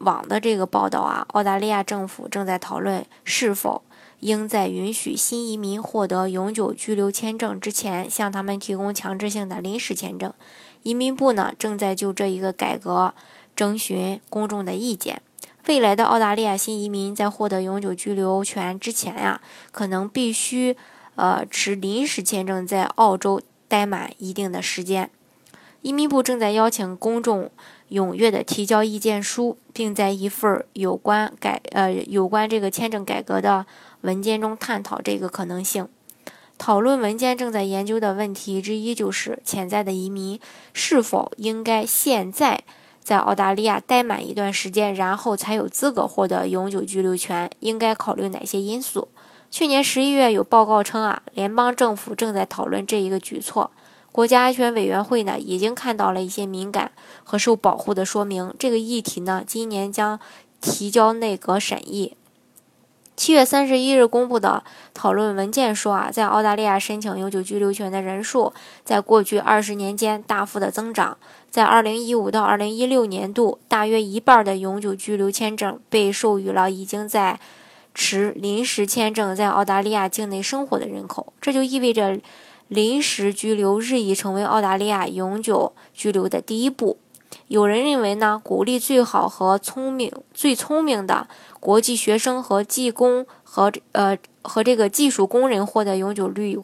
网的这个报道啊，澳大利亚政府正在讨论是否应在允许新移民获得永久居留签证之前，向他们提供强制性的临时签证。移民部呢正在就这一个改革征询公众的意见。未来的澳大利亚新移民在获得永久居留权之前呀，可能必须呃持临时签证在澳洲待满一定的时间。移民部正在邀请公众踊跃的提交意见书，并在一份有关改呃有关这个签证改革的文件中探讨这个可能性。讨论文件正在研究的问题之一就是潜在的移民是否应该现在在澳大利亚待满一段时间，然后才有资格获得永久居留权，应该考虑哪些因素？去年十一月有报告称啊，联邦政府正在讨论这一个举措。国家安全委员会呢，已经看到了一些敏感和受保护的说明。这个议题呢，今年将提交内阁审议。七月三十一日公布的讨论文件说啊，在澳大利亚申请永久居留权的人数，在过去二十年间大幅的增长。在二零一五到二零一六年度，大约一半的永久居留签证被授予了已经在持临时签证在澳大利亚境内生活的人口。这就意味着。临时居留日益成为澳大利亚永久居留的第一步。有人认为呢，鼓励最好和聪明、最聪明的国际学生和技工和呃和这个技术工人获得永久绿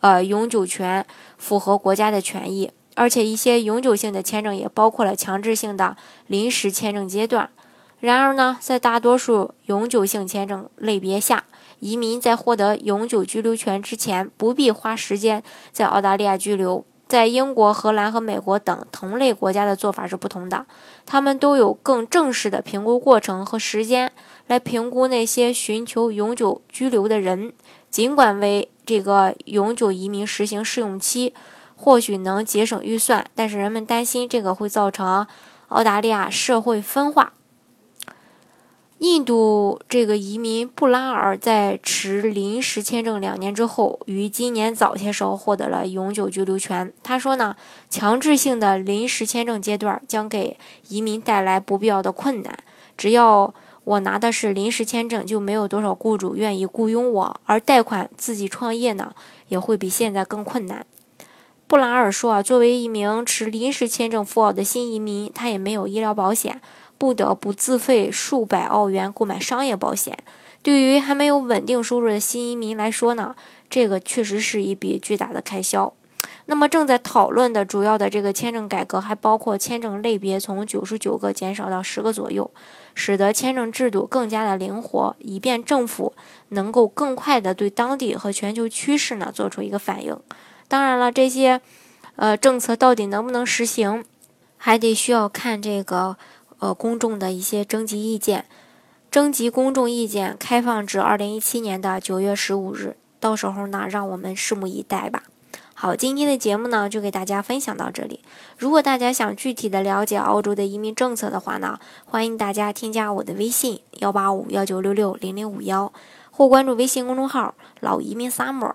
呃永久权，符合国家的权益。而且一些永久性的签证也包括了强制性的临时签证阶段。然而呢，在大多数永久性签证类别下，移民在获得永久居留权之前，不必花时间在澳大利亚居留。在英国、荷兰和美国等同类国家的做法是不同的，他们都有更正式的评估过程和时间来评估那些寻求永久居留的人。尽管为这个永久移民实行试用期，或许能节省预算，但是人们担心这个会造成澳大利亚社会分化。印度这个移民布拉尔在持临时签证两年之后，于今年早些时候获得了永久居留权。他说呢，强制性的临时签证阶段将给移民带来不必要的困难。只要我拿的是临时签证，就没有多少雇主愿意雇佣我，而贷款自己创业呢，也会比现在更困难。布拉尔说啊，作为一名持临时签证赴澳的新移民，他也没有医疗保险。不得不自费数百澳元购买商业保险。对于还没有稳定收入的新移民来说呢，这个确实是一笔巨大的开销。那么正在讨论的主要的这个签证改革，还包括签证类别从九十九个减少到十个左右，使得签证制度更加的灵活，以便政府能够更快的对当地和全球趋势呢做出一个反应。当然了，这些呃政策到底能不能实行，还得需要看这个。呃，公众的一些征集意见，征集公众意见开放至二零一七年的九月十五日，到时候呢，让我们拭目以待吧。好，今天的节目呢，就给大家分享到这里。如果大家想具体的了解澳洲的移民政策的话呢，欢迎大家添加我的微信幺八五幺九六六零零五幺，或关注微信公众号老移民 summer，